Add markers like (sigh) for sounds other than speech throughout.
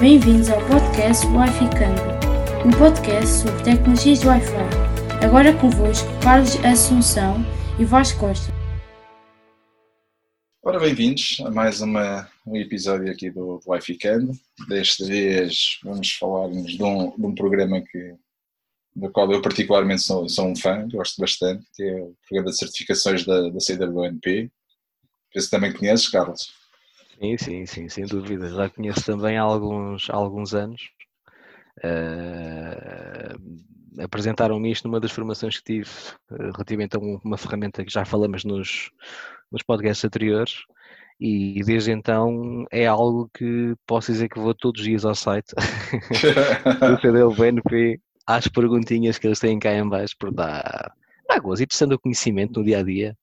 Bem-vindos ao podcast Wi-Fi Câmbio, um podcast sobre tecnologias de Wi-Fi. Agora convosco Carlos Assunção e Vasco Costa. Ora, bem-vindos a mais uma, um episódio aqui do, Wi-Fi Câmbio. Desta vez vamos falar-nos de um, de um programa que, do qual eu particularmente sou, sou um fã, gosto bastante, que é o programa de certificações da, da CWNP. Penso também conheces, Carlos. Sim, sim, sim, sem dúvida. Já conheço também há alguns, há alguns anos. Uh, Apresentaram-me isto numa das formações que tive uh, relativamente a uma ferramenta que já falamos nos, nos podcasts anteriores e desde então é algo que posso dizer que vou todos os dias ao site (laughs) do CDL BNP às perguntinhas que eles têm cá em baixo por dar, dar gozo e testando o conhecimento no dia a dia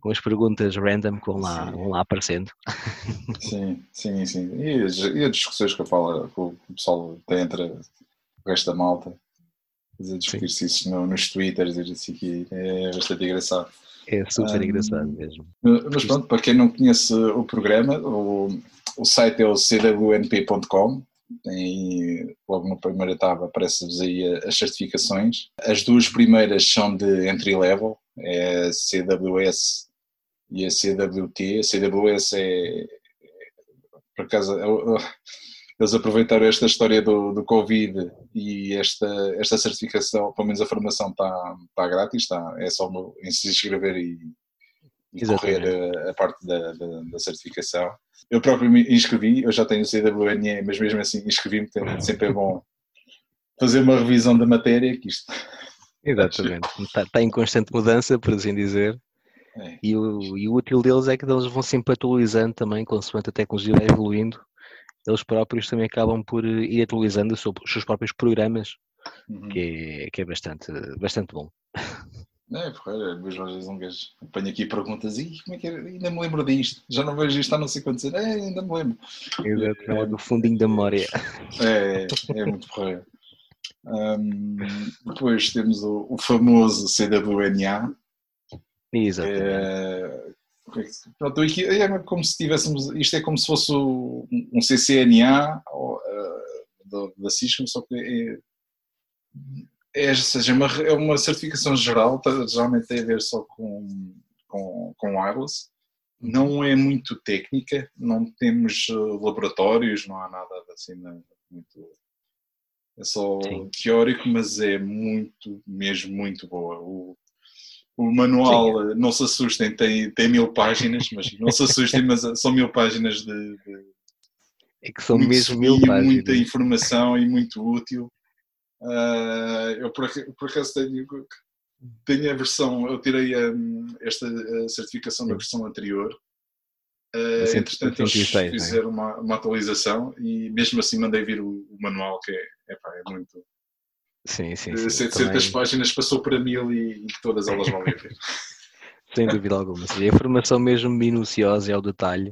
com as perguntas random que vão lá, vão lá aparecendo. (laughs) Sim, sim, sim. E as, e as discussões que eu falo, que o pessoal tem entre o resto da malta, a discutir-se isso no, nos twitters e assim que é bastante engraçado. É super um, engraçado mesmo. Mas pronto, para quem não conhece o programa, o, o site é o cwnp.com, tem, logo na primeira etapa aparece-vos aí as certificações. As duas primeiras são de entry level, é CWS e a CWT. A CWS é, por acaso, eles aproveitaram esta história do, do Covid e esta, esta certificação, pelo menos a formação está, está grátis, está, é só em se inscrever e, e correr a, a, parte da, da, da, certificação. Eu próprio me inscrevi, eu já tenho o CWNE, mas mesmo assim inscrevi-me, sempre é bom fazer uma revisão da matéria, que isto... Exatamente, está, está em constante mudança, por assim dizer. É. E, o, e o útil deles é que eles vão sempre atualizando também, consoante a tecnologia vai evoluindo, eles próprios também acabam por eh, ir atualizando os seus próprios programas, uhum. que, é, que é bastante, bastante bom. É, porra, mesmo às vezes um gajo apanha aqui perguntas e como é que era? Ainda me lembro disto, já não vejo isto há não sei quantos anos, é, ainda me lembro. Exato, é, do fundinho da memória. É, é muito porra. Um, depois temos o, o famoso CWNA, Exatamente. É, pronto, é como se tivéssemos, isto é como se fosse um CCNA uh, da Cisco, só que é, é, seja, uma, é uma certificação geral, tá, geralmente tem a ver só com, com, com wireless, não é muito técnica, não temos eh, laboratórios, não há nada assim muito. É só Sim. teórico, mas é muito, mesmo muito boa. O, o manual, Sim. não se assustem, tem, tem mil páginas, mas não se assustem, mas são mil páginas de. de é que são mesmo mil páginas. Muita informação e muito útil. Uh, eu por, por acaso tenho, tenho a versão, eu tirei a, esta a certificação Sim. da versão anterior. Uh, entretanto, eles é? fizeram é? uma, uma atualização e mesmo assim mandei vir o, o manual, que é, epá, é muito Sim, sim. sim. 700 também... páginas passou para mil e, todas elas vão ver. (laughs) Sem dúvida alguma. A informação mesmo minuciosa e ao detalhe,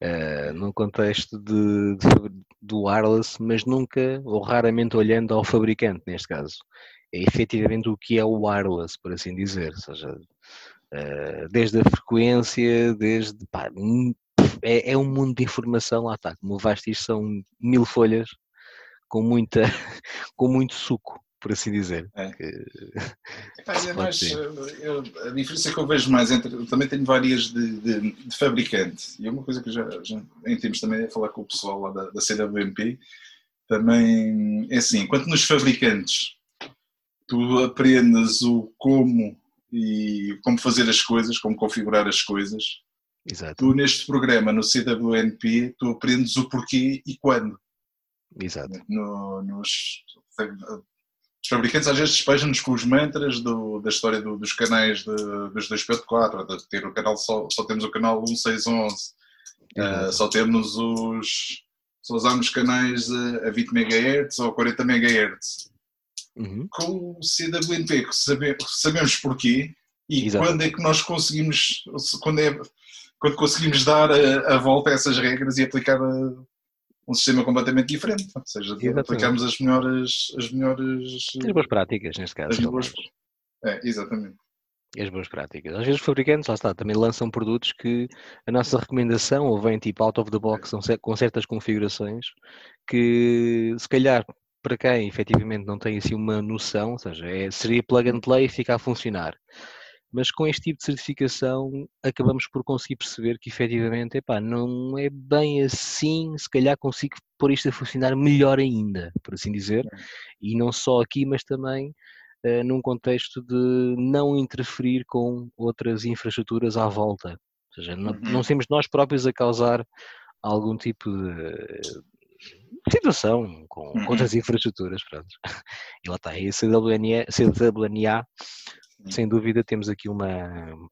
uh, num contexto de, de, do wireless, mas nunca ou raramente olhando ao fabricante, neste caso. É efetivamente o que é o wireless, por assim dizer. Ou seja, uh, desde a frequência, desde. Pá, é, é, um mundo de informação, lá está. Como o isto são mil folhas com, muita, (laughs) com muito suco por assim dizer. É. Que... (laughs) é (laughs) mais, eu, a diferença que eu vejo mais entre. Eu também tenho várias de, de, de, fabricante, e é uma coisa que já, já em termos também a falar com o pessoal lá da, da CWMP, também é assim, enquanto nos fabricantes tu aprendes o como e como fazer as coisas, como configurar as coisas. Exato. Tu neste programa no CWNP tu aprendes o porquê e quando. Exato. No, nos, os fabricantes às vezes despejam-nos com os mantras do, da história do, dos canais de, dos 2.4, de ter o canal só, só temos o canal 1611, uh, só temos os só usamos canais a, a 20 MHz ou 40 MHz. Uhum. Com o CWNP, sabe, sabemos porquê e Exato. quando é que nós conseguimos, quando, é, quando conseguimos dar a, a volta a essas regras e aplicar a, um sistema completamente diferente, ou seja, aplicarmos as melhores, as melhores as boas práticas neste caso. Boas, é, exatamente. as boas práticas. Às vezes os fabricantes, lá está, também lançam produtos que a nossa recomendação ou vem tipo out of the box com certas configurações que se calhar para quem efetivamente não tem assim uma noção, ou seja, é, seria plug and play e fica a funcionar. Mas com este tipo de certificação acabamos por conseguir perceber que efetivamente epá, não é bem assim, se calhar consigo pôr isto a funcionar melhor ainda, por assim dizer, e não só aqui, mas também uh, num contexto de não interferir com outras infraestruturas à volta. Ou seja, não, não uhum. sermos nós próprios a causar algum tipo de situação com, uhum. com outras infraestruturas. Pronto. (laughs) E lá está, e a CWNA, CWNA sem dúvida temos aqui uma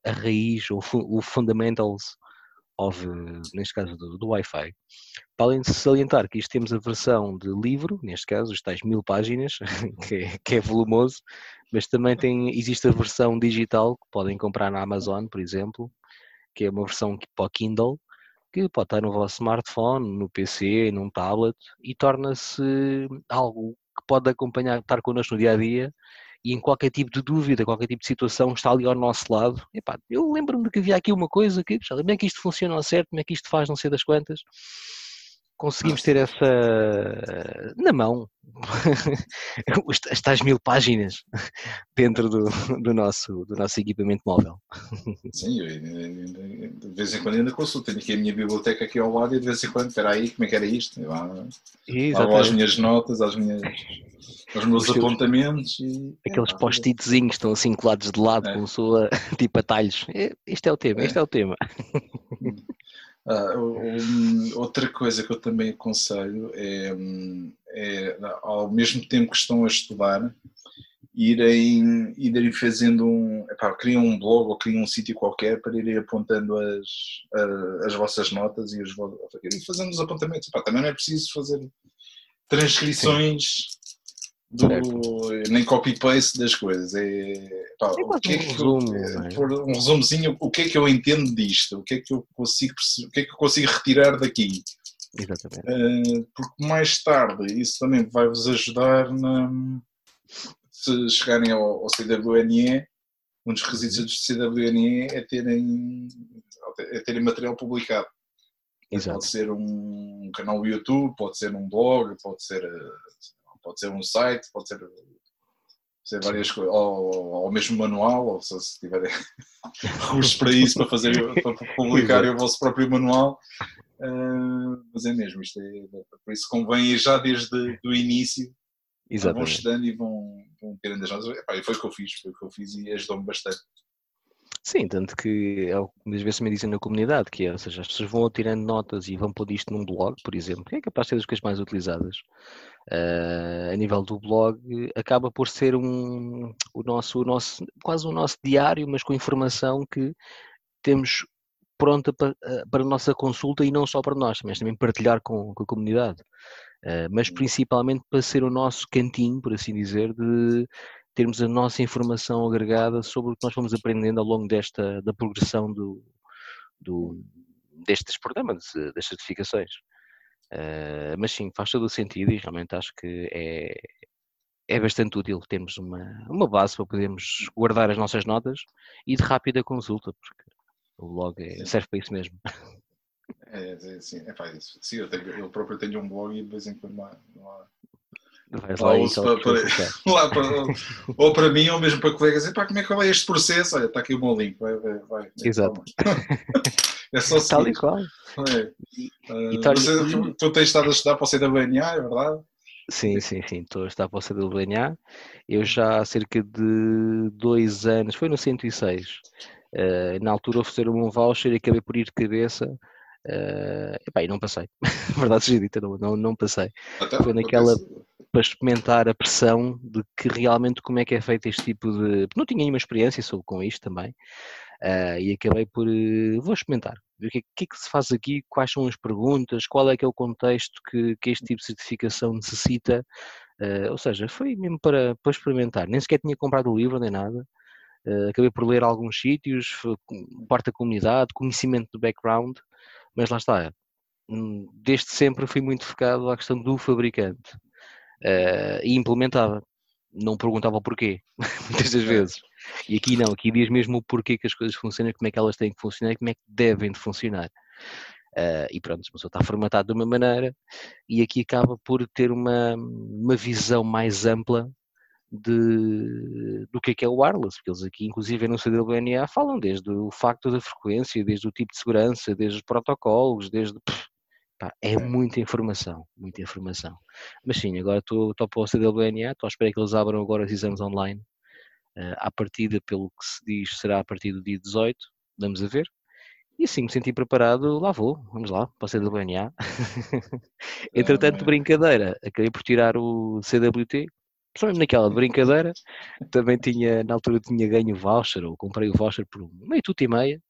a raiz, o, o fundamentals of, neste caso do, do Wi-Fi. Para além de salientar que isto temos a versão de livro, neste caso, os tais mil páginas, (laughs) que é, que é volumoso, mas também tem, existe a versão digital que podem comprar na Amazon, por exemplo, que é uma versão para o Kindle, que pode estar no vosso smartphone, no PC, num tablet, e torna-se algo que pode acompanhar, estar connosco no dia a dia e em qualquer tipo de dúvida, qualquer tipo de situação está ali ao nosso lado. Epá, eu lembro-me que havia aqui uma coisa que, como é que isto funciona ao certo, como é que isto faz, não sei das quantas. Conseguimos ter essa na mão, (laughs) as tais mil páginas (laughs) dentro do, do, nosso, do nosso equipamento móvel. (laughs) Sim, eu, de vez em quando ainda consulto, tenho aqui a minha biblioteca aqui ao lado e de vez em quando, espera aí, como é que era isto? Lá, lá as minhas notas, as minhas os meus os apontamentos e. Aqueles post-itzinhos estão assim colados de lado, é. como sua tipo atalhos. Este é o tema, é. este é o tema. Ah, um, outra coisa que eu também aconselho é, é, ao mesmo tempo que estão a estudar, irem, irem fazendo um. Epá, um blog ou criam um sítio qualquer para irem apontando as, as vossas notas e os, irem fazendo os apontamentos. Epá, também não é preciso fazer transcrições. Sim do, nem copy-paste das coisas. É, pá, é o que é que resumo, eu, é? um resumozinho, o que é que eu entendo disto? O que é que eu consigo, o que é que eu consigo retirar daqui? Exatamente. Uh, porque mais tarde isso também vai vos ajudar na, se chegarem ao, ao CWNE, um dos requisitos do CWNE é terem, é terem material publicado. Exato. Pode ser um canal do YouTube, pode ser um blog, pode ser pode ser um site, pode ser, ser várias coisas, ou, ou mesmo manual, ou se, se tiverem (laughs) recursos para isso, para fazer, para publicar o vosso próprio manual. Uh, mas é mesmo, isto é, por isso convém já desde o início, Exatamente. vão estudando e vão, vão tirando as notas. Foi o que eu fiz, foi o que eu fiz e ajudou-me bastante. Sim, tanto que é o que muitas vezes me dizem na comunidade, que é, ou seja, as pessoas vão tirando notas e vão pôr isto num blog, por exemplo, que é capaz de ser das coisas mais utilizadas uh, a nível do blog, acaba por ser um, o nosso, o nosso, quase o nosso diário, mas com informação que temos pronta para, eh, para a nossa consulta e não só para nós, mas também partilhar com, com a comunidade. Uh, mas principalmente para ser o nosso cantinho, por assim dizer, de termos a nossa informação agregada sobre o que nós fomos aprendendo ao longo desta da progressão do, do destes programas, das certificações. Uh, mas sim, faz todo o sentido e realmente acho que é, é bastante útil termos uma, uma base para podermos guardar as nossas notas e de rápida consulta, porque o blog é, serve para isso mesmo. É, é, sim, é, pá, isso. sim eu, tenho, eu próprio tenho um blog e de vez em quando não há Vais lá, lá, para, para, (laughs) lá para, ou para mim ou mesmo para colegas, epá, como é que vai este processo? Olha, está aqui o meu link, vai, vai, vai. Exato. (laughs) É só seguir. Tal e qual. É. Uh, você, tu, tu tens estado a estudar para o CWNA, é verdade? Sim, sim, sim, estou a estudar para o CWNA. Eu já há cerca de dois anos, foi no 106, uh, na altura ofereceram-me um voucher e acabei por ir de cabeça Uh, epá, e não passei, (laughs) verdade seja dita, não, não, não passei. Até Foi naquela para experimentar a pressão de que realmente como é que é feito este tipo de. Não tinha nenhuma experiência sobre com isto também. Uh, e acabei por. Uh, vou experimentar. Ver o que, é, que, é que se faz aqui, quais são as perguntas, qual é que é o contexto que, que este tipo de certificação necessita. Uh, ou seja, foi mesmo para, para experimentar. Nem sequer tinha comprado o livro nem nada. acabei por ler alguns sítios, parte da comunidade, conhecimento do background mas lá está, hum, desde sempre fui muito focado à questão do fabricante uh, e implementava, não perguntava o porquê, (laughs) muitas das vezes. E aqui não, aqui diz mesmo o porquê que as coisas funcionam, como é que elas têm que funcionar e como é que devem de funcionar. Uh, e pronto, a pessoa está formatado de uma maneira e aqui acaba por ter uma, uma visão mais ampla de, do que é que é o wireless, porque eles aqui, inclusive no CWNA, falam desde o facto da frequência, desde o tipo de segurança, desde os protocolos, desde. Pá, é muita informação, muita informação. Mas sim, agora estou para o CWNA, estou a esperar que eles abram agora os exames online. Uh, à partida, pelo que se diz, será a partir do dia 18, vamos a ver. E assim me senti preparado, lá vou, vamos lá, para o CWNA. (laughs) Entretanto, brincadeira, acabei por tirar o CWT, só mesmo naquela brincadeira, também tinha, na altura tinha ganho o voucher, ou comprei o voucher por meio tudo e meia,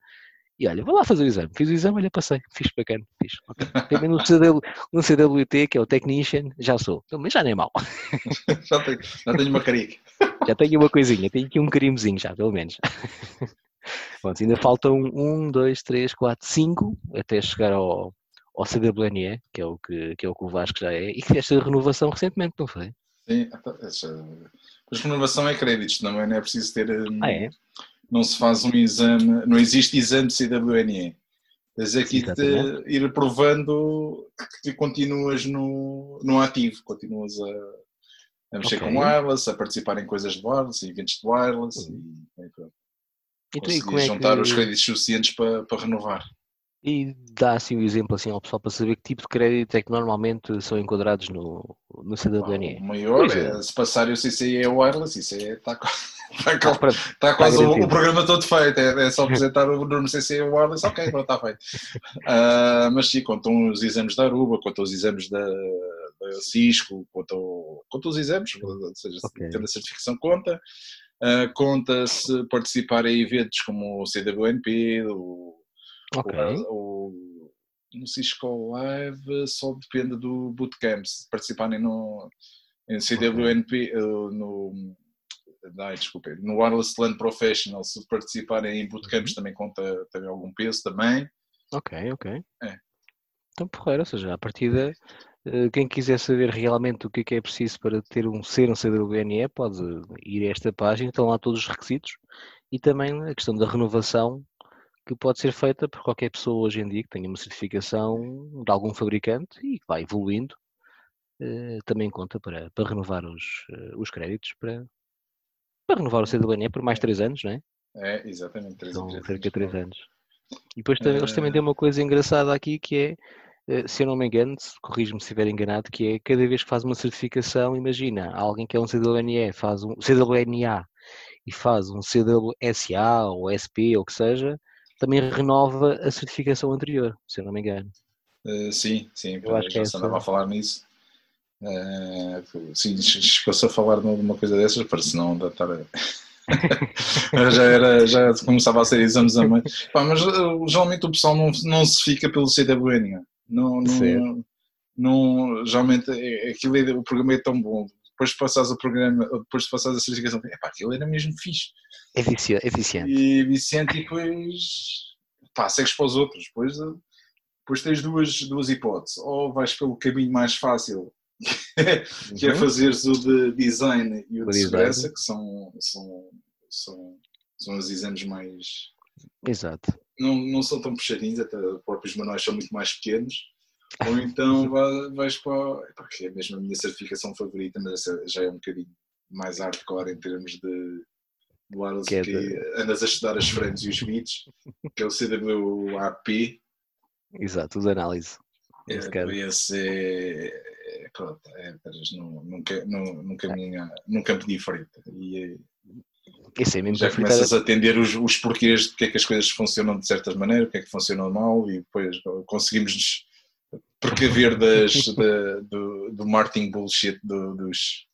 e olha, vou lá fazer o exame. Fiz o exame, olha, passei, fiz bacana, fiz. Okay. Também no, CW, no CWT, que é o Technician, já sou, então, mas já nem é mau. (laughs) já, tenho, já tenho uma carinha. (laughs) Já tenho uma coisinha, tenho aqui um carimbozinho já, pelo menos. (laughs) Pronto, ainda faltam um, dois, três, quatro, cinco até chegar ao, ao CWNE, que é o que, que é o que o Vasco já é, e que fez a renovação recentemente, não foi? Sim, essa, mas renovação é créditos, não é, não é preciso ter. Hum, ah, é? Não se faz um exame, não existe exame de CWNE. Tens aqui de ir provando que continuas no, no ativo, continuas a, a mexer okay. com wireless, a participar em coisas de wireless, eventos de wireless uhum. e, e. Então, é juntar que... os créditos suficientes para, para renovar. E dá assim o um exemplo assim ao pessoal para saber que tipo de crédito é que normalmente são enquadrados no, no CWNE. O maior é, é, se passar o CCI é wireless, isso é, está, está, está quase o, o, programa todo feito, é, é só apresentar o número CCI é wireless, ok, pronto, está feito. Uh, mas sim, contam os exames da Aruba, contam os exames da, da Cisco, contam, contam os exames, ou seja, okay. tendo a certificação conta. Uh, conta-se participar em eventos como o CWNP, o Okay. O, no Cisco Live só depende do bootcamp. Se participarem no em CWNP, okay. uh, no, desculpa, no Wireless LAN Professional, se participarem em bootcamps uhum. também conta também algum peso também. Ok, ok. É. Então, porreiro, ou seja, a partida, eh, quem quiser saber realmente o que é que é preciso para ter um ser um CWNE, pode ir a esta página, estão lá todos os requisitos e também a questão da renovação que pode ser feita por qualquer pessoa hoje em dia que tenha uma certificação de algum fabricante e que vai evoluindo, eh, também conta para, para renovar os, eh, os créditos, para, para renovar o CDLNE por mais 3 anos, não é? É, exatamente, 3 anos. Cerca de 3 anos. E depois também, eles também têm uma coisa engraçada aqui que é, eh, se eu não me engano, corrijo-me se estiver enganado, que é cada vez que faz uma certificação, imagina, alguém que é um CWNE, faz um CWNA e faz um CWSA ou SP ou o que seja, também renova a certificação anterior, se eu não me engano. Uh, sim, sim, eu acho já que é andava a falar nisso. Uh, sim, chegou-se a falar de uma coisa dessas, para se não estar a... (laughs) já era, já começava a ser exames a mãe. Pá, mas uh, geralmente o pessoal não, não se fica pelo CWN. Não, não, não, geralmente é, aquilo é, o programa é tão bom. Depois de passares o programa, depois de passares a certificação, epá, aquilo era mesmo fixe. É eficiente. E viciante e depois pá, segues para os outros. Depois, depois tens duas, duas hipóteses. Ou vais pelo caminho mais fácil, (laughs) que é uhum. fazeres o de design e o, o de segurança, que são, são, são, são os exames mais. Exato. Não, não são tão puxadinhos, até os próprios manuais são muito mais pequenos. Ou então vais para. que é mesmo a minha certificação favorita, mas já é um bocadinho mais hardcore em termos de do que, é que andas a estudar as frames e os bits, que é o CWAP. Exato, os análises. É, esse é, é, pronto, é, num, num, num, caminho, num campo diferente. E, esse é mesmo já começas a atender os, os porquês de porque é que as coisas funcionam de certas maneiras, porque é que funcionam mal, e depois conseguimos precaver das, da, do, do marketing bullshit do, dos,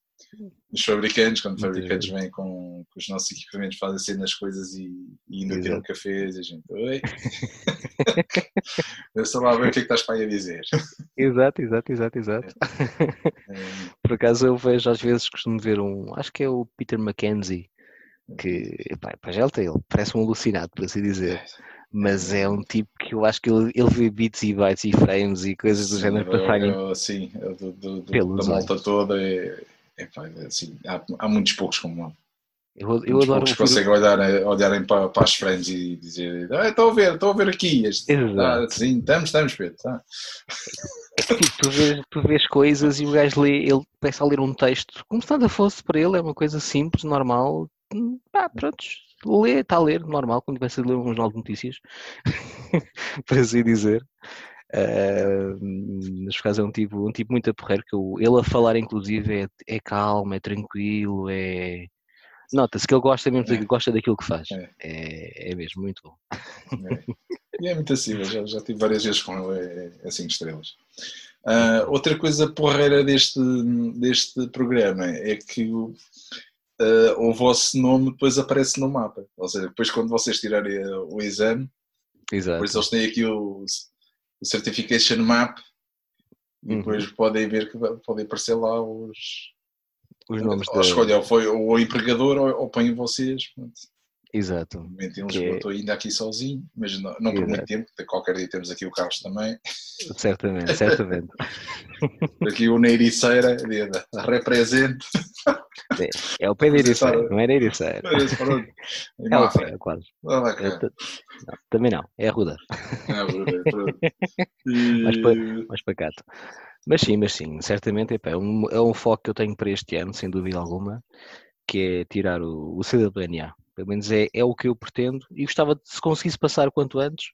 os fabricantes, quando os fabricantes vêm com, com, os nossos equipamentos, fazem cenas coisas e, e ainda ter um café e a gente, oi, (laughs) eu lá ver o que é que estás para aí a dizer. Exato, exato, exato, exato. É. é. (laughs) Por acaso eu vejo, às vezes costumo ver um, acho que é o Peter Mackenzie, que, pá, pá, já ele, ele parece um alucinado, por assim dizer. Mas é um tipo que eu acho que ele, ele vê bits e bytes e frames e coisas sim, do género para sair. Sim, do, do, do, da malta toda é, é, assim, há, há, muitos poucos como ele. Eu, eu adoro. Poucos conseguem olhar, olharem para, para as friends e dizer: ah, estou a ver, estou a ver aqui. Este, ah, sim, estamos, estamos, Pedro. É tipo, tu vês, tu vês coisas e o gajo lê, ele começa a ler um texto como se nada fosse para ele, é uma coisa simples, normal. Ah, pronto, lê, está a ler, normal, quando começa a ler um jornal de notícias, (laughs) para assim dizer. Uh, mas por causa é um tipo, um tipo muito aporreiro que eu, ele a falar inclusive é, é calmo, é tranquilo, é nota-se que ele gosta mesmo, é. gosta daquilo que faz. É. é, é mesmo muito bom. É. E é muito acessível, já, já tive várias vezes com ele, é, é cinco estrelas. Uh, outra coisa porreira deste, deste programa é que o, uh, o vosso nome depois aparece no mapa. Ou seja, depois quando vocês tirarem o exame, Exato. depois eles têm aqui o, o Certification Map e uhum. depois podem ver que podem aparecer lá os, os nomes ou da... ou foi o empregador ou, ou põem vocês. Pronto. Exato. Momento em Lisboa é... estou ainda aqui sozinho, mas não, não por muito tempo, qualquer dia temos aqui o Carlos também. Certamente, certamente. (laughs) aqui o Neiriceira, represente. É, é o pé de Ericeira, não é Neiriceira. É, é o pé, quase. Não, também não, é a Ruda. É a Ruda, e... mais, pacato. Mas sim, mas sim, certamente é, um, é um foco que eu tenho para este ano, sem dúvida alguma, que é tirar o, o CWNA. Pelo menos é, é o que eu pretendo e gostava de, se conseguisse passar quanto antes,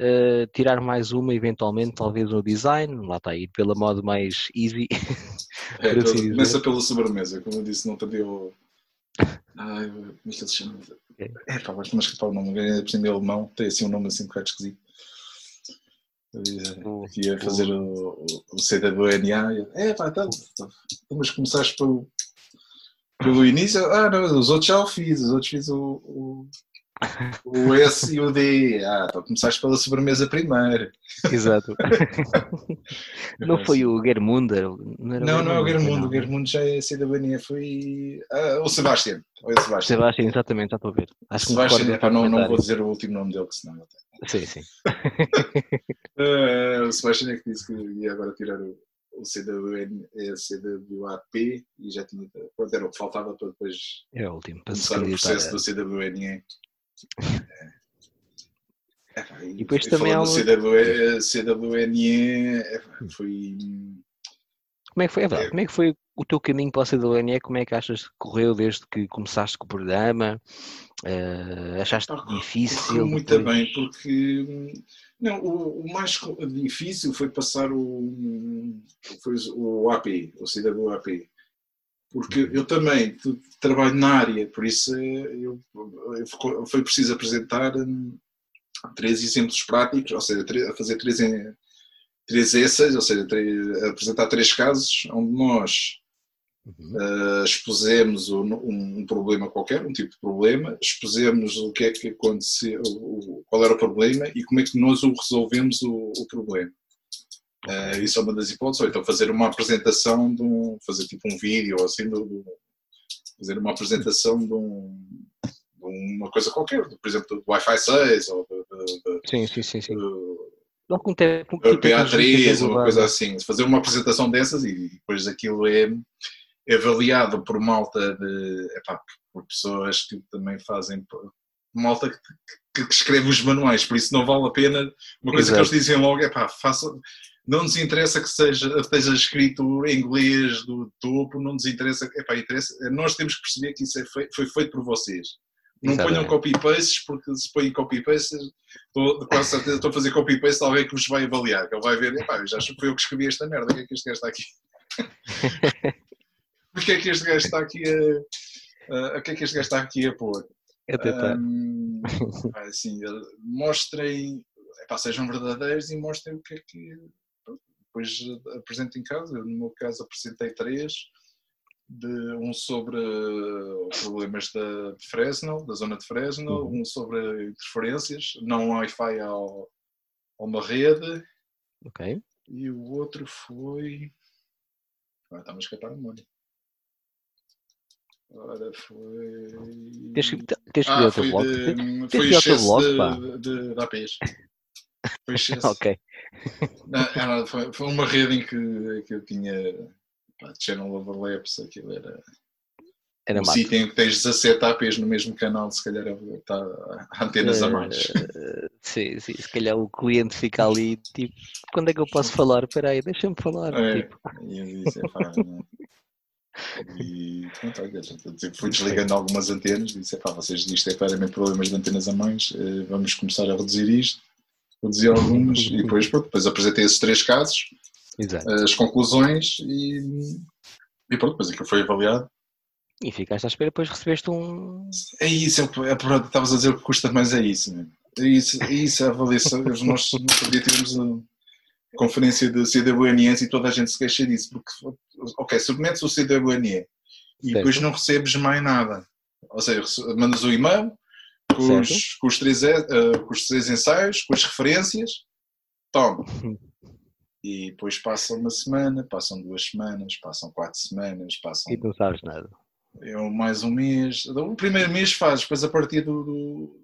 uh, tirar mais uma, eventualmente, talvez no design, lá está aí, pela modo mais easy. (laughs) É, assim começa pela sobremesa, como eu disse, não te o. Ai, como é que ele se chama? É, é pá, mas escapar o nome, por cima é alemão, tem assim um nome assim um bocado esquisito. Aqui a fazer o, o, o CWNA. É, pá, então, então, mas começaste pelo, pelo início. Ah, não, os outros já o fiz, os outros fiz o, o, o S e o D. Ah, então começaste pela sobremesa primeiro. Exato. (laughs) não foi o Germunder? Não, não, não é o Germundo. O Germundo já é CWNA, foi ah, o Sebastian. Foi o Sebastian. Sebastian, exatamente, já estou a ver. Acho Sebastian, é, pá, não, não vou dizer o último nome dele, que senão ele Sim, sim. uh, (laughs) o Sebastian é que disse que ia agora tirar o, o CWN, CWAP e já tinha. Quanto era o que faltava para depois é o último, para começar o processo do CWNE. É, e, e depois também há. CW, CWNE é, foi. Como é que foi? É verdade, como é que foi o teu caminho para o CWNE? Como é que achas que correu desde que começaste com o programa? Uh, achaste ah, difícil? Muito bem, porque não, o, o, mais difícil foi passar o, foi o AP, o CWAP. Porque eu também trabalho na área, por isso eu, eu, foi preciso apresentar hum, três exemplos práticos, ou seja, fazer três, três essays, ou seja, três, apresentar três casos onde nós Uhum. Uh, expusemos um, um, problema qualquer, um tipo de problema, expusemos o que é que aconteceu, qual era o problema e como é que nós o resolvemos o, o problema. Uh, isso é uma das hipóteses, ou então fazer uma apresentação de um, fazer tipo um vídeo ou assim, do, do, fazer uma apresentação de, um, de, uma coisa qualquer, por exemplo, do Wi-Fi 6 ou de, sim, sim, sim, sim. algum tempo, PA3 ou uma coisa assim, fazer uma apresentação dessas e depois aquilo é avaliado por malta de. Epá, por pessoas que também fazem. Malta que, que, escreve os manuais, por isso não vale a pena. Uma coisa Exato. que eles dizem logo é pá, faça. Não nos interessa que seja, esteja escrito em inglês do topo, não nos interessa, epá, interessa. Nós temos que perceber que isso é feito, foi feito por vocês. Não Exato. ponham copy-pastes, porque se põem copy-pastes, quase certeza estou a fazer copy-paste alguém que vos vai avaliar, que ele vai ver, epá, já acho que foi eu que escrevi esta merda, o que é que este gajo está aqui? (laughs) porque é que este gajo está aqui a. o que é que este gajo está aqui a pôr? É tentar. Um, assim, mostrem, epá, sejam verdadeiros e mostrem o que é que. Depois apresentem caso. Eu, no meu caso, apresentei três. De, um sobre problemas da, de Fresno, da zona de Fresno, uhum. um sobre interferências, não Wi-Fi ao, a uma rede. Ok. E o outro foi. Ah, está-me a escapar a memória. Ora, foi. Tens, tens que ah, o teu blog. De, foi excesso blog, de, pá. de, de. Foi (laughs) excesso. ok. Não, foi, foi uma rede em que, que eu tinha pá, channel overlaps, aquilo era. Era um mato. sítio em que tens 17 APs no mesmo canal, se calhar está antenas a mais. Eh, sim, sim, se calhar o cliente fica ali, tipo, quando é que eu posso (laughs) falar? Espera aí, deixa-me falar. É, Tipo, e pronto, olha, tipo, fui desligando algumas antenas, disse, "Epá, vocês isto é claramente problemas de antenas a mais, eh, vamos começar a reduzir isto, reduzir algumas, e depois, pronto, depois apresentei esses três casos, exato. as conclusões e, e pronto, depois aquilo foi avaliado. E ficaste à espera, depois recebeste um. É isso, é, é, pronto, estavas a dizer o que custa mais é isso, né? é isso, é isso, a avaliação, nós no outro dia tivemos a conferência do CWNS e toda a gente se queixa disso, porque, ok, submetes o CWNE e depois Certo. não recebes mais nada, ou seja, mandas o e-mail com os, com, os três, eh, com os três ensaios, com as referências, toma. E depois passa uma semana, passam duas semanas, passam quatro semanas, passam E tu não sabes nada. é um- mais um mês. O primeiro mês fazes, depois a partir do, do-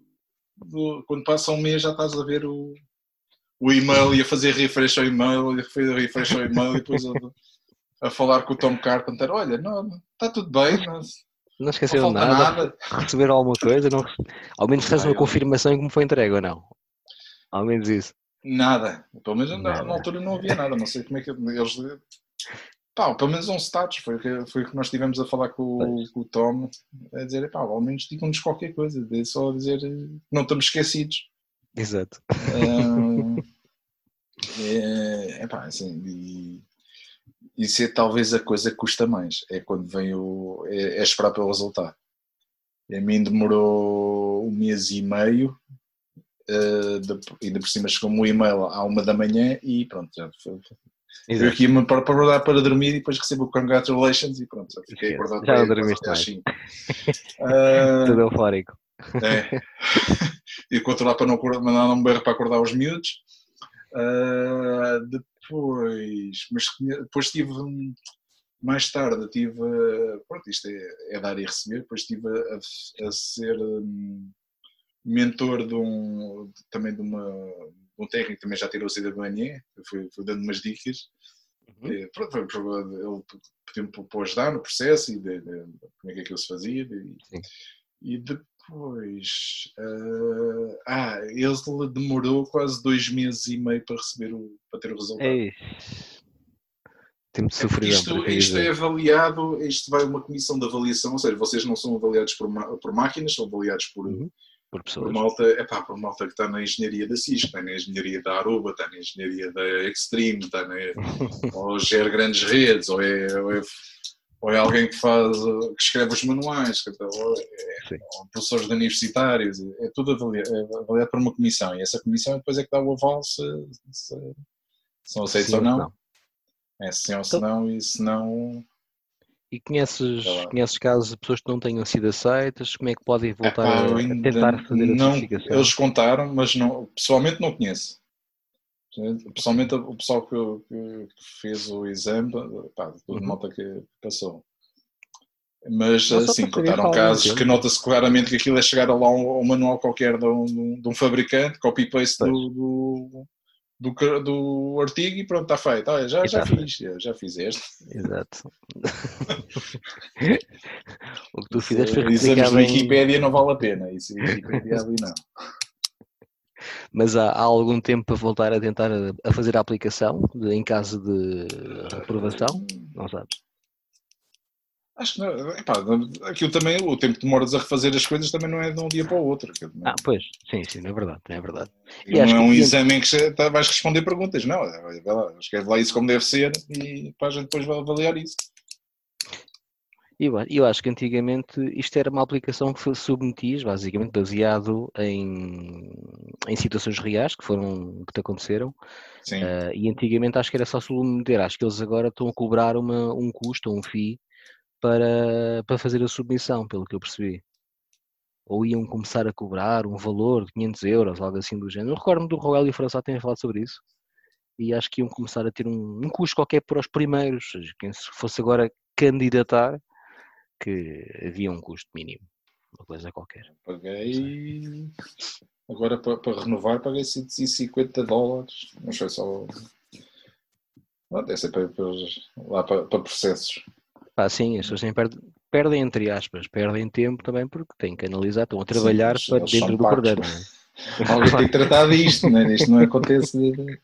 do- Quando passa um mês já estás a ver o, o e-mail e a fazer refresh ao e-mail, e a fazer refresh ao e-mail e depois a, a falar com o Tom Carpenter: olha, não, está tudo bem, não, Não esqueceram falta nada, nada. receberam alguma coisa, não... ao menos Não, uma confirmação em como foi entregue ou não. Ao menos isso. Nada. Pelo menos na, Nada. na altura não havia nada, não sei como é que eles. Pá, pelo menos um status, foi o que, foi o que nós estivemos a falar com, o- com o Tom, a dizer, pá, ao menos digam-nos qualquer coisa, só a dizer não estamos esquecidos. Exato. Ah, é, epá, assim, e, isso é talvez a coisa que custa mais, é quando vem o. é, é esperar pelo resultado. A mim demorou um mês e meio, ah, de, ainda por cima chegou-me o e-mail à uma da manhã e pronto, já foi. Eu Exato. aqui me para, para, para dormir e depois recebo o congratulations e pronto, já fiquei acordado Já dormiste às mais. cinco. Ah, Tudo eufórico. é. (laughs) e controlar para não acordar, mandar um berro para acordar os miúdos. Ah, depois, mas depois tive um- mais tarde tive pronto, isto é, é dar e receber, depois estive a, a ser hum, mentor de um também de uma de um técnico que também já tirou o cidadania, fui, fui dando umas dicas. Uhum. E, pronto, ele pediu-me para- ajudar no processo e de, de- de como é que aquilo se fazia. e- e depois. ah, ah, ele demorou quase dois meses e meio para receber o, para ter o resultado. Ei. Tempo de É sofrimento. isto, isto é avaliado, isto vai uma comissão de avaliação, ou seja, vocês não são avaliados por, por máquinas, são avaliados por, Uhum. Por por malta, epá, por malta que está na engenharia da CIS, que está na engenharia da Aruba, está na engenharia da Extreme, está na, (laughs) ou gera grandes redes, ou é, ou é, ou é alguém que faz, que escreve os manuais, ou é, ou professores de universitários, é tudo avaliado, é avaliado por uma comissão, e essa comissão depois é que dá o aval se, se, são aceitos Sim ou não. não. É sim ou se Então- não, e se não. E conheces, lá. conheces casos de pessoas que não tenhão sido aceitas? Como é que podem voltar a, a tentar fazer a não, certificação? Eles contaram, mas não, pessoalmente não conheço. Pessoalmente o pessoal que, que- que fez o exame, pá, tudo Uhum. malta que passou. Mas assim, contaram é casos que nota-se claramente que aquilo é chegar lá um, um manual qualquer de um, de um fabricante, copy-paste do, do, do, do artigo e pronto, está feito. Olha, já, E já tá feito. fiz, já, já fizeste. Exato. (laughs) (laughs) o que tu fizeste foi Exames de replicado em... Wikipédia não vale a pena. Isso Wikipédia ali não. Mas há, há algum tempo para voltar a tentar a, a fazer a aplicação de- em caso de reprovação? Não sabes? Acho que não. Epá, aquilo também, o tempo que demoras a refazer as coisas também não é de um dia para o outro. Ah, pois, sim, sim, é verdade, é verdade. E e não é que um tempo- exame em que tá- vais responder perguntas, não. Vai lá, escreve lá isso como deve ser e para a gente depois vai avaliar isso. Eu, eu acho que antigamente isto era uma aplicação que submetias, basicamente baseado em, em situações reais que foram que te aconteceram. Sim. eh, e antigamente acho que era só submeter. Acho que eles agora estão a cobrar uma, um custo um FII para, para fazer a submissão, pelo que eu percebi. Ou iam começar a cobrar um valor de 500 euros, algo assim do género. Eu recordo-me do Roel e o François terem falado sobre isso. E acho que iam começar a ter um, um custo qualquer para os primeiros. Ou seja, Quem se fosse agora candidatar, que havia um custo mínimo. Uma coisa qualquer. Paguei. Agora para, para renovar paguei 150 dólares. Não sei só. Deve ser para, para- lá para, para processos. Pá, sim, as pessoas perto. perdem entre aspas, perdem tempo também porque têm que analisar, estão a trabalhar Sim, para dentro do programa. É? Alguém tem que tratar disto, né? isto não acontece. de-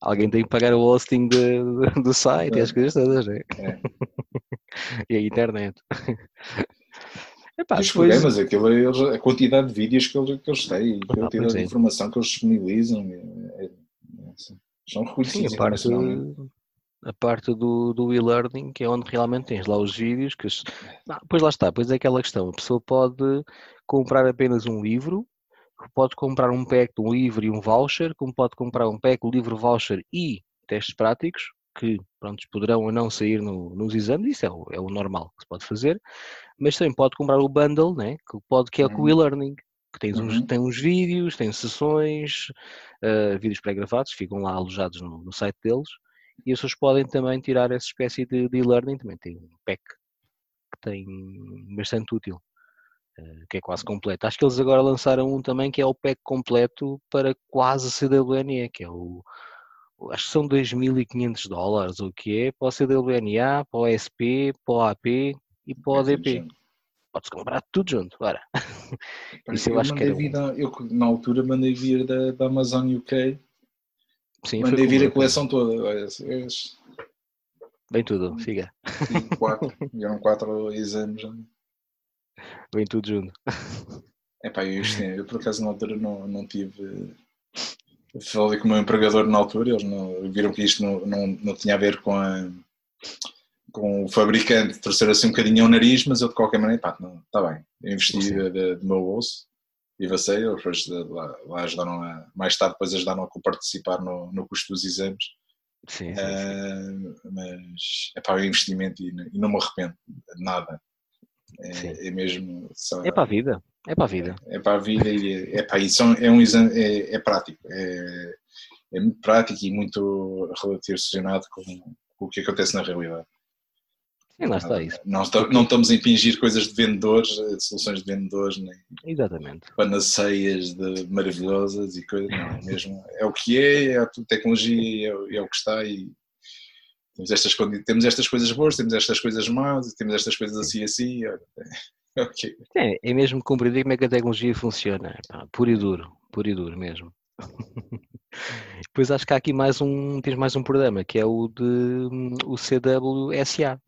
Alguém tem que pagar o hosting de- de- do site e as É. coisas todas, né? É. (laughs) e a internet. Epá, os depois- programas, aquilo, eles- a quantidade de vídeos que eles, que eles têm, a pois quantidade é. de informação que eles disponibilizam, é- é- são Sim, reconhecidos a parte, a parte do, do e-learning, que é onde realmente tens lá os vídeos. Que. Ah, pois lá está, pois é aquela questão. A pessoa pode comprar apenas um livro, pode comprar um pack de um livro e um voucher, como pode comprar um pack, um livro, voucher e testes práticos, que pronto, poderão ou não sair no- nos exames, isso é o, é o normal que se pode fazer, mas também pode comprar o bundle, né, que, pode, que é o Uhum. e-learning, que tens uns, Uhum. tem uns vídeos, tem sessões, ah, vídeos pré-gravados, ficam lá alojados no, no site deles, e as pessoas podem também tirar essa espécie de de e-learning, também tem um pack que tem bastante útil, que é quase completo. Acho que eles agora lançaram um também que é o pack completo para quase CWNE, que é o acho que são 2.500 dólares, o que é, para o CWNA, para o SP, para o AP e para o É ADP. junto. Pode-se comprar tudo junto, ora. (laughs) Isso eu eu acho que era um- da- eu, na altura mandei vir da, da Amazon UK, Sim, mandei vir a coleção toda. olha, Vem tudo, siga, tive quatro, (laughs) eram quatro exames. Vem tudo junto. Epá, eu, isto, eu por acaso na altura não, não tive. Falei com o meu empregador na altura, eles não, viram que isto não, não, não tinha a ver com, a, com o fabricante, torcer assim um bocadinho ao nariz, mas eu de qualquer maneira, pá, não, está bem. Eu investi Sim. de- de- do meu bolso e vacei, eles depois de- lá, lá ajudaram a, mais tarde depois ajudaram a participar no, no custo dos exames. Sim, sim, sim. Ah, mas é para o investimento e, e não me arrependo de nada. É, é mesmo. Só, É para a vida, é para a vida. é para a vida e é, é, e são- é um é, é prático, é, é muito prático e muito relacionado com, com o que acontece na realidade. Sim, lá está isso. Não, não estamos a impingir coisas de vendedores, de soluções de vendedores, nem Exatamente. panaceias de maravilhosas e coisas, não, é mesmo é o que é, é a tecnologia, é, é o que está e temos estas, temos estas coisas boas, temos estas coisas más, temos estas coisas assim assim, olha, é é. É, é mesmo compreender como é que a tecnologia funciona. Pá, puro e duro, puro e duro mesmo. (laughs) Depois acho que há aqui mais um, tens mais um programa, que é o de o CWSA,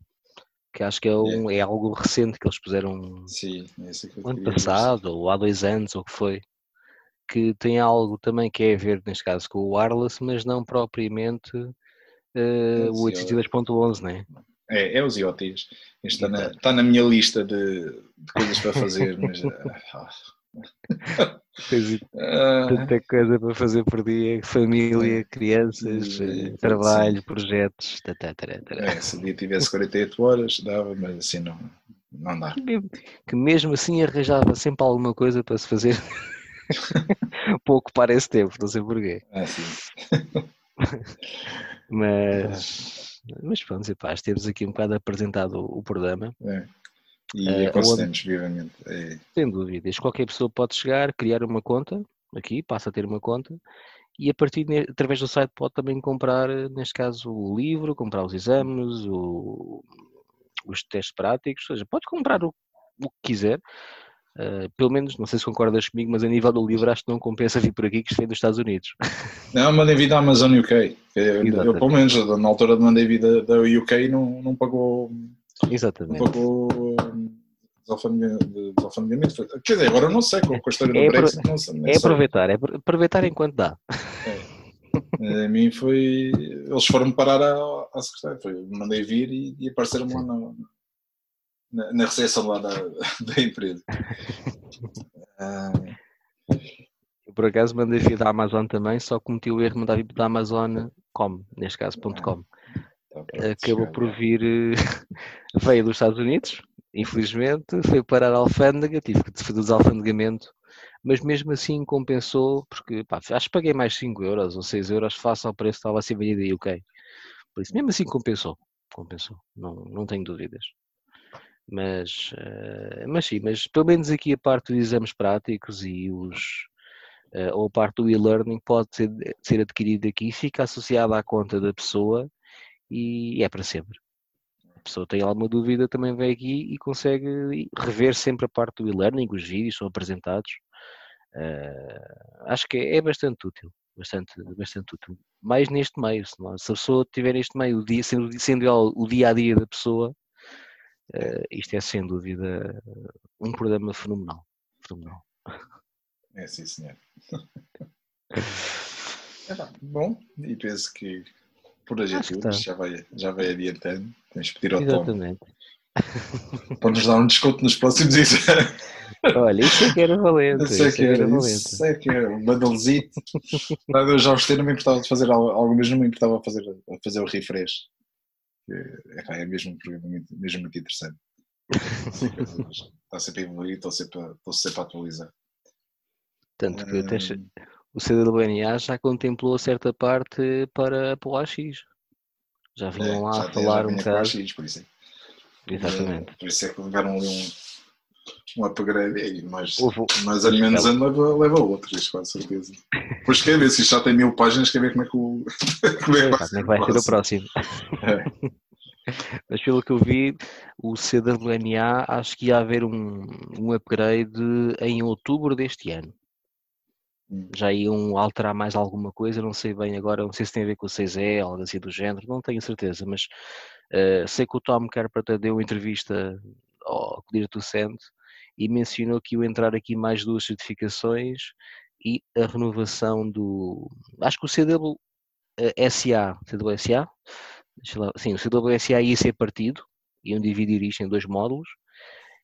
que acho que é, um, é algo recente que eles puseram Sim, é que ano passado, ou há dois anos, ou o que foi, que tem algo também que é a ver, neste caso, com o wireless, mas não propriamente eh, o Sim, 802.11, né? É, é os IoTs. Está na, está na minha lista de, de coisas para fazer, mas. ah, (laughs) Tens ah, tanta coisa para fazer por dia, família, crianças, eh, sim. trabalho, projetos, tá, tá, tará, tará. é, se o dia tivesse 48 horas, dava, mas assim não, não dá. que mesmo assim arranjava sempre alguma coisa para se fazer (laughs) (laughs) para ocupar esse tempo, não sei porquê. Ah, sim. (laughs) Mas, mas pronto, pá, temos aqui um bocado apresentado o, o programa, É. E Eh, aconselhamos vivamente. É, sem dúvidas. Qualquer pessoa pode chegar, criar uma conta, aqui, passa a ter uma conta, e a partir, através do site pode também comprar, eh, neste caso, o livro, comprar os exames, o- os testes práticos, ou seja, pode comprar o, o que quiser. Eh, pelo menos, não sei se concordas comigo, mas a nível do livro acho que não compensa vir por aqui, que isto vem dos Estados Unidos. (laughs) Não, mandei vir da Amazon UK. Eu, eu, pelo menos, na altura de mandei vir da, da UK, não, não pagou. Não Exatamente. pagou. hum, desalfandegamento- Quer dizer, agora não sei com a história do É Brexit. Não sei, É aproveitar, é apro- aproveitar enquanto dá. A mim foi. Eles foram parar à, à secretária. Foi, mandei vir e, e apareceram lá na, na, na recepção lá da, (laughs) da empresa. Ah, Eu, por acaso mandei vir da Amazon também, só cometi o erro de mandar vir da Amazon com, neste caso ponto .com. tá Acabou por vir, eh, (laughs) veio dos Estados Unidos, infelizmente, foi parar a alfândega, tive que fazer o desalfandegamento, mas mesmo assim compensou, porque pá, acho que paguei mais 5 euros ou 6 euros face ao preço que estava a ser vendido em UK. Por isso, mesmo assim compensou, compensou, não, não tenho dúvidas. Mas, eh, mas sim, mas pelo menos aqui a parte dos exames práticos e os, eh, ou a parte do e-learning pode ser, ser adquirida aqui, fica associada à conta da pessoa e é para sempre. a pessoa tem alguma dúvida, também vem aqui e consegue rever sempre a parte do e-learning, os vídeos são apresentados. Uh, acho que é, é, bastante útil, bastante, bastante útil. Mais neste meio, se, não, se a pessoa tiver neste meio, o dia, sendo, sendo o dia a dia da pessoa, uh, isto é sem dúvida um programa fenomenal. fenomenal. É sim, senhor. (laughs) bom, e penso que por hoje é tudo, tá. já, vai, já vai adiantando. Temos que pedir ao Exatamente. Tom para nos dar um desconto nos próximos exames. Olha, isso é que era valente. Isso é que era, valente. Isso é que era, um bundlezito. (laughs) Eu já gostei, não me importava de fazer algo, mas não me importava fazer, fazer o refresh. É, é mesmo um programa muito, mesmo muito interessante. (laughs) Está sempre a evoluir, estou sempre, estou sempre a atualizar. Tanto que um, o CWNA já contemplou certa parte para, o AX. Já vinham é, lá já a falar um bocado. AX, por isso. É. Exatamente. Por isso é que levaram ali um, um upgrade mas mais ou menos ano leva, leva outras, com certeza. Depois quer ver, se já tem mil páginas, quer ver como é que, o, (laughs) como é que vai, é que vai ser o próximo. É. (laughs) Mas pelo que eu vi, o CWNA acho que ia haver um, um upgrade em outubro deste ano já iam alterar mais alguma coisa, não sei bem agora, não sei se tem a ver com o 6E, algo assim do género, não tenho certeza, mas uh, sei que o Tom Carpenter deu entrevista ao diretor Centro e mencionou que ia entrar aqui mais duas certificações e a renovação do. Acho que o CW uh, SA, CWSA, lá, sim, o CWSA ia ser partido, iam dividir isto em dois módulos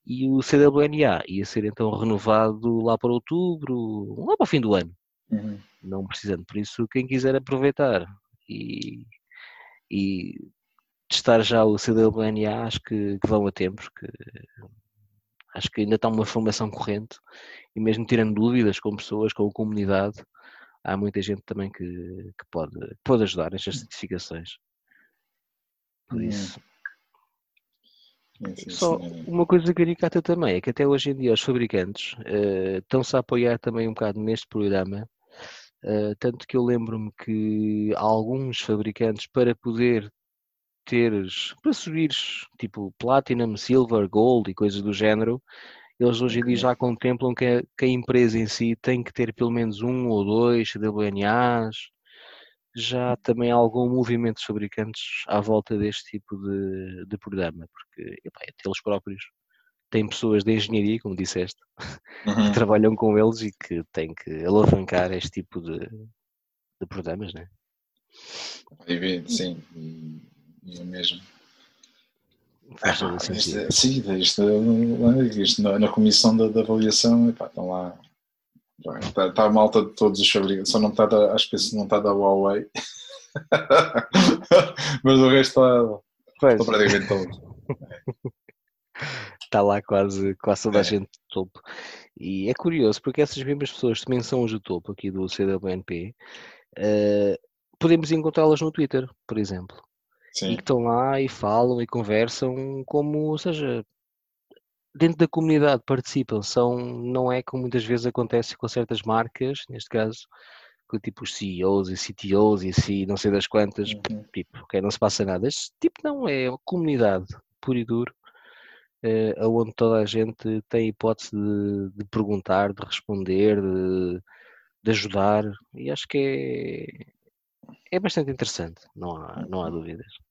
e o CWNA ia ser então renovado lá para outubro, lá para o fim do ano. Uhum. Não precisando. Por isso, quem quiser aproveitar e, e testar já o CWNA, acho que, que vão a tempo, porque acho que ainda está uma formação corrente e mesmo tirando dúvidas com pessoas, com a comunidade, há muita gente também que, que pode, pode ajudar nestas certificações. Por isso. Sim, Só uma coisa caricata também é que até hoje em dia os fabricantes uh, estão-se a apoiar também um bocado neste programa, uh, tanto que eu lembro-me que alguns fabricantes para poder teres, para subires tipo Platinum, Silver, Gold e coisas do género, eles hoje em dia já contemplam que a, que a empresa em si tem que ter pelo menos um ou dois WNAs, já há também algum movimento dos fabricantes à volta deste tipo de, de programa, porque epá, eles próprios têm pessoas de engenharia, como disseste, (laughs) uhum. que trabalham com eles e que têm que alavancar este tipo de, de programas, não é? Sim, e, é mesmo. Faz todo sentido. sim, isto, isto, na, na comissão da, da avaliação, epá, estão lá Está, está a malta de todos os fabricantes, só não está da, acho que não está da Huawei. (laughs) Mas o resto está, pois. está praticamente todo. Está (laughs) lá quase, quase toda a é. gente de topo. E é curioso, porque essas mesmas pessoas também são os de topo aqui do CWNP. Uh, podemos encontrá-las no Twitter, por exemplo. Sim. E que estão lá e falam e conversam como, ou seja, dentro da comunidade participam, são, não é como muitas vezes acontece com certas marcas, neste caso, com tipo os CEOs e CTOs e assim, não sei das quantas, uhum. tipo, ok, não se passa nada. Este tipo não é uma comunidade, puro e duro, eh, onde toda a gente tem hipótese de, de perguntar, de responder, de, de, ajudar, e acho que é, é bastante interessante, não há, não há uhum. dúvidas.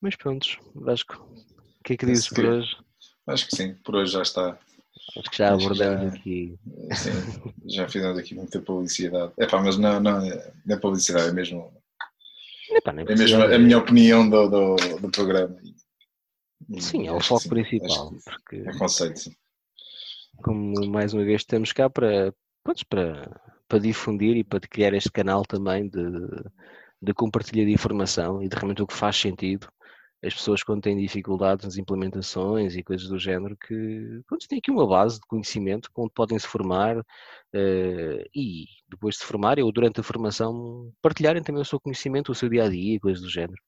Mas pronto, Vasco, o que é que dizes por hoje? Acho que sim, por hoje já está. Acho que já abordamos aqui. Sim, já fizemos aqui muita publicidade. É pá, mas não, não, não é publicidade, é mesmo. Epá, é mesmo a minha opinião do, do, do programa. Sim, é o foco sim, principal. Porque, é conceito, sim. Como mais uma vez estamos cá para, para, para difundir e para criar este canal também de, de compartilhar de informação e de realmente o que faz sentido as pessoas quando têm dificuldades nas implementações e coisas do género que pronto, têm aqui uma base de conhecimento onde podem se formar uh, e depois de se formarem ou durante a formação partilharem também o seu conhecimento, o seu dia a dia e coisas do género.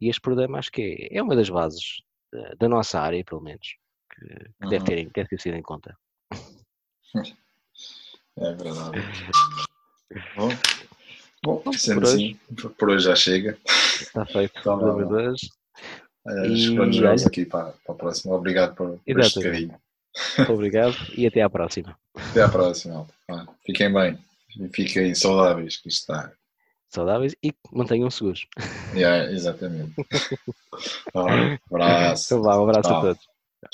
E este programa acho que é, é uma das bases da, da, nossa área, pelo menos, que, que uhum. deve, ter, deve ter sido em conta. É verdade. (laughs) Bom, Bom, sendo por assim, hoje. por hoje já chega. Está feito. Então, hoje. Esperamos aqui para, para a próxima. Obrigado por, por este carinho. Obrigado e até à próxima. Até à próxima. Fiquem bem e fiquem saudáveis, que está. Saudáveis e mantenham seguros. Yeah, exatamente. (laughs) um abraço. Então vá, um abraço Tchau. a todos.